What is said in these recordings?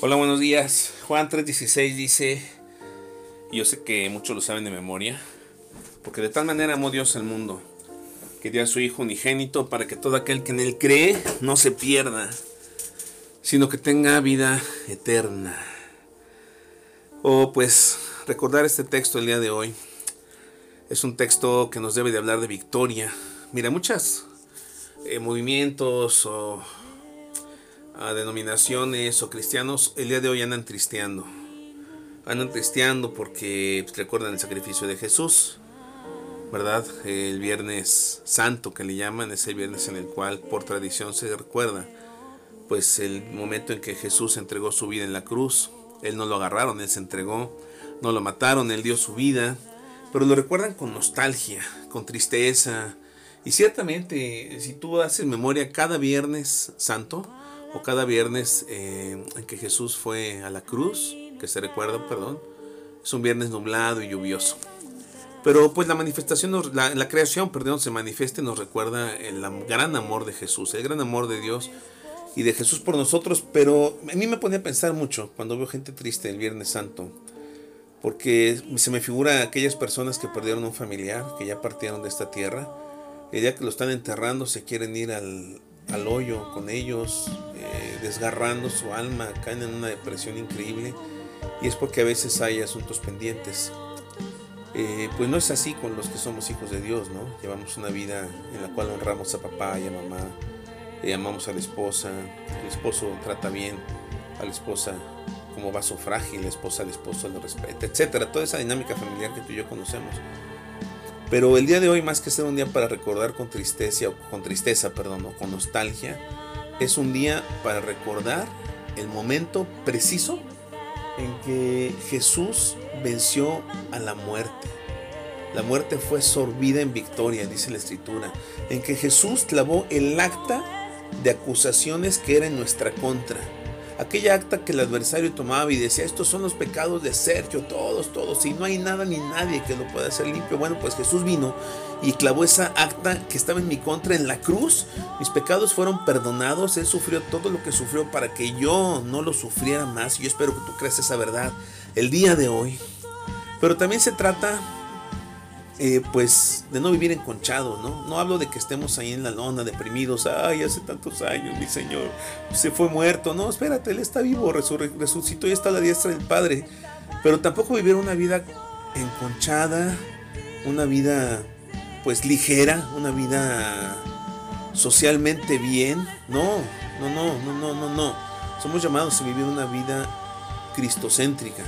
Hola, buenos días. Juan 3:16 dice, yo sé que muchos lo saben de memoria, porque de tal manera amó Dios al mundo, que dio a su Hijo unigénito para que todo aquel que en él cree no se pierda, sino que tenga vida eterna. O pues recordar este texto el día de hoy. Es un texto que nos debe de hablar de victoria. Mira, muchas eh, movimientos o a denominaciones o cristianos el día de hoy andan tristeando. Andan tristeando porque pues, recuerdan el sacrificio de Jesús. ¿Verdad? El viernes santo que le llaman es el viernes en el cual por tradición se recuerda pues el momento en que Jesús entregó su vida en la cruz. Él no lo agarraron, él se entregó, no lo mataron, él dio su vida, pero lo recuerdan con nostalgia, con tristeza. Y ciertamente, si tú haces memoria cada viernes santo, o cada viernes eh, en que Jesús fue a la cruz, que se recuerda, perdón, es un viernes nublado y lluvioso. Pero pues la manifestación, la, la creación, perdón, se manifiesta y nos recuerda el gran amor de Jesús, el gran amor de Dios y de Jesús por nosotros. Pero a mí me pone a pensar mucho cuando veo gente triste el Viernes Santo, porque se me figura aquellas personas que perdieron un familiar, que ya partieron de esta tierra, el día que lo están enterrando se quieren ir al, al hoyo con ellos, eh, desgarrando su alma, caen en una depresión increíble y es porque a veces hay asuntos pendientes. Eh, pues no es así con los que somos hijos de Dios, ¿no? Llevamos una vida en la cual honramos a papá y a mamá, le amamos a la esposa, el esposo trata bien a la esposa como vaso frágil, la esposa al esposo lo respeta, etcétera, toda esa dinámica familiar que tú y yo conocemos. Pero el día de hoy, más que ser un día para recordar con tristeza, o con tristeza, perdón, con nostalgia, es un día para recordar el momento preciso en que Jesús venció a la muerte. La muerte fue sorbida en victoria, dice la escritura, en que Jesús clavó el acta de acusaciones que era en nuestra contra aquella acta que el adversario tomaba y decía, estos son los pecados de Sergio, todos, todos, y no hay nada ni nadie que lo pueda hacer limpio. Bueno, pues Jesús vino y clavó esa acta que estaba en mi contra en la cruz. Mis pecados fueron perdonados, Él sufrió todo lo que sufrió para que yo no lo sufriera más. Y yo espero que tú creas esa verdad el día de hoy. Pero también se trata eh, pues de no vivir enconchado, ¿no? No hablo de que estemos ahí en la lona deprimidos, ay, hace tantos años mi Señor se fue muerto, no, espérate, Él está vivo, resucitó y está a la diestra del Padre, pero tampoco vivir una vida enconchada, una vida pues ligera, una vida socialmente bien, no, no, no, no, no, no, no, somos llamados a vivir una vida cristocéntrica,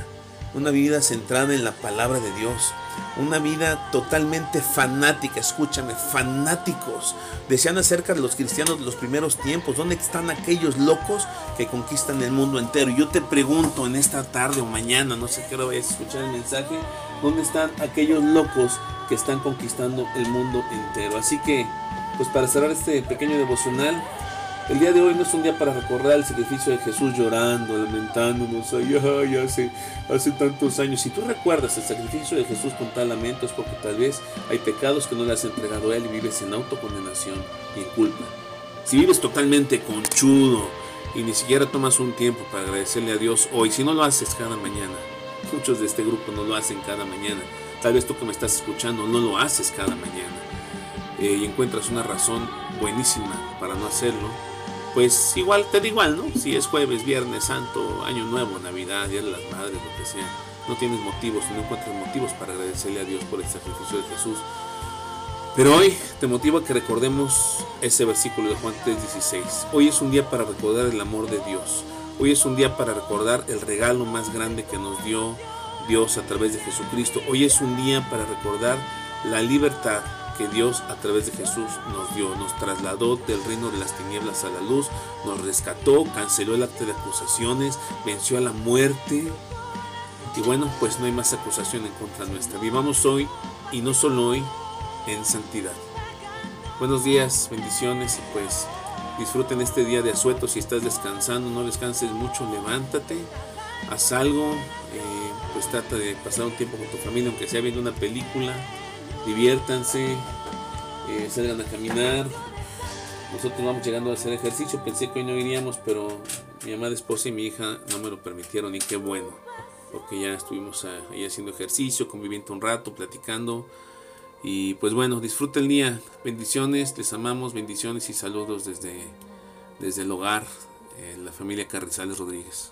una vida centrada en la palabra de Dios, una vida totalmente fanática, escúchame, fanáticos. Decían acerca de los cristianos de los primeros tiempos, ¿dónde están aquellos locos que conquistan el mundo entero? Yo te pregunto en esta tarde o mañana, no sé qué hora vayas a escuchar el mensaje, ¿dónde están aquellos locos que están conquistando el mundo entero? Así que, pues para cerrar este pequeño devocional, el día de hoy no es un día para recordar el sacrificio de Jesús llorando, lamentándonos, ay, hace, hace tantos años. Si tú recuerdas el sacrificio de Jesús con tal lamento es porque tal vez hay pecados que no le has entregado a Él y vives en autocondenación y en culpa. Si vives totalmente conchudo y ni siquiera tomas un tiempo para agradecerle a Dios hoy, si no lo haces cada mañana, muchos de este grupo no lo hacen cada mañana, tal vez tú que me estás escuchando no lo haces cada mañana eh, y encuentras una razón buenísima para no hacerlo, pues igual te da igual, ¿no? Si es jueves, viernes, santo, año nuevo, navidad, día de las madres, lo que sea, no tienes motivos, no encuentras motivos para agradecerle a Dios por el sacrificio de Jesús. Pero hoy te motivo a que recordemos ese versículo de Juan 3:16. Hoy es un día para recordar el amor de Dios. Hoy es un día para recordar el regalo más grande que nos dio Dios a través de Jesucristo. Hoy es un día para recordar la libertad que Dios a través de Jesús nos dio, nos trasladó del reino de las tinieblas a la luz, nos rescató, canceló el acto de acusaciones, venció a la muerte. Y bueno, pues no hay más acusación en contra nuestra. Vivamos hoy y no solo hoy en santidad. Buenos días, bendiciones y pues disfruten este día de asueto. Si estás descansando, no descanses mucho, levántate, haz algo, eh, pues trata de pasar un tiempo con tu familia, aunque sea viendo una película, diviértanse, eh, salgan a caminar. Nosotros vamos llegando a hacer ejercicio, pensé que hoy no iríamos, pero mi amada esposa y mi hija no me lo permitieron y qué bueno, porque ya estuvimos ahí haciendo ejercicio, conviviendo un rato, platicando. Y pues bueno, disfruta el día. Bendiciones, les amamos, bendiciones y saludos desde, desde el hogar, eh, la familia Carrizales Rodríguez.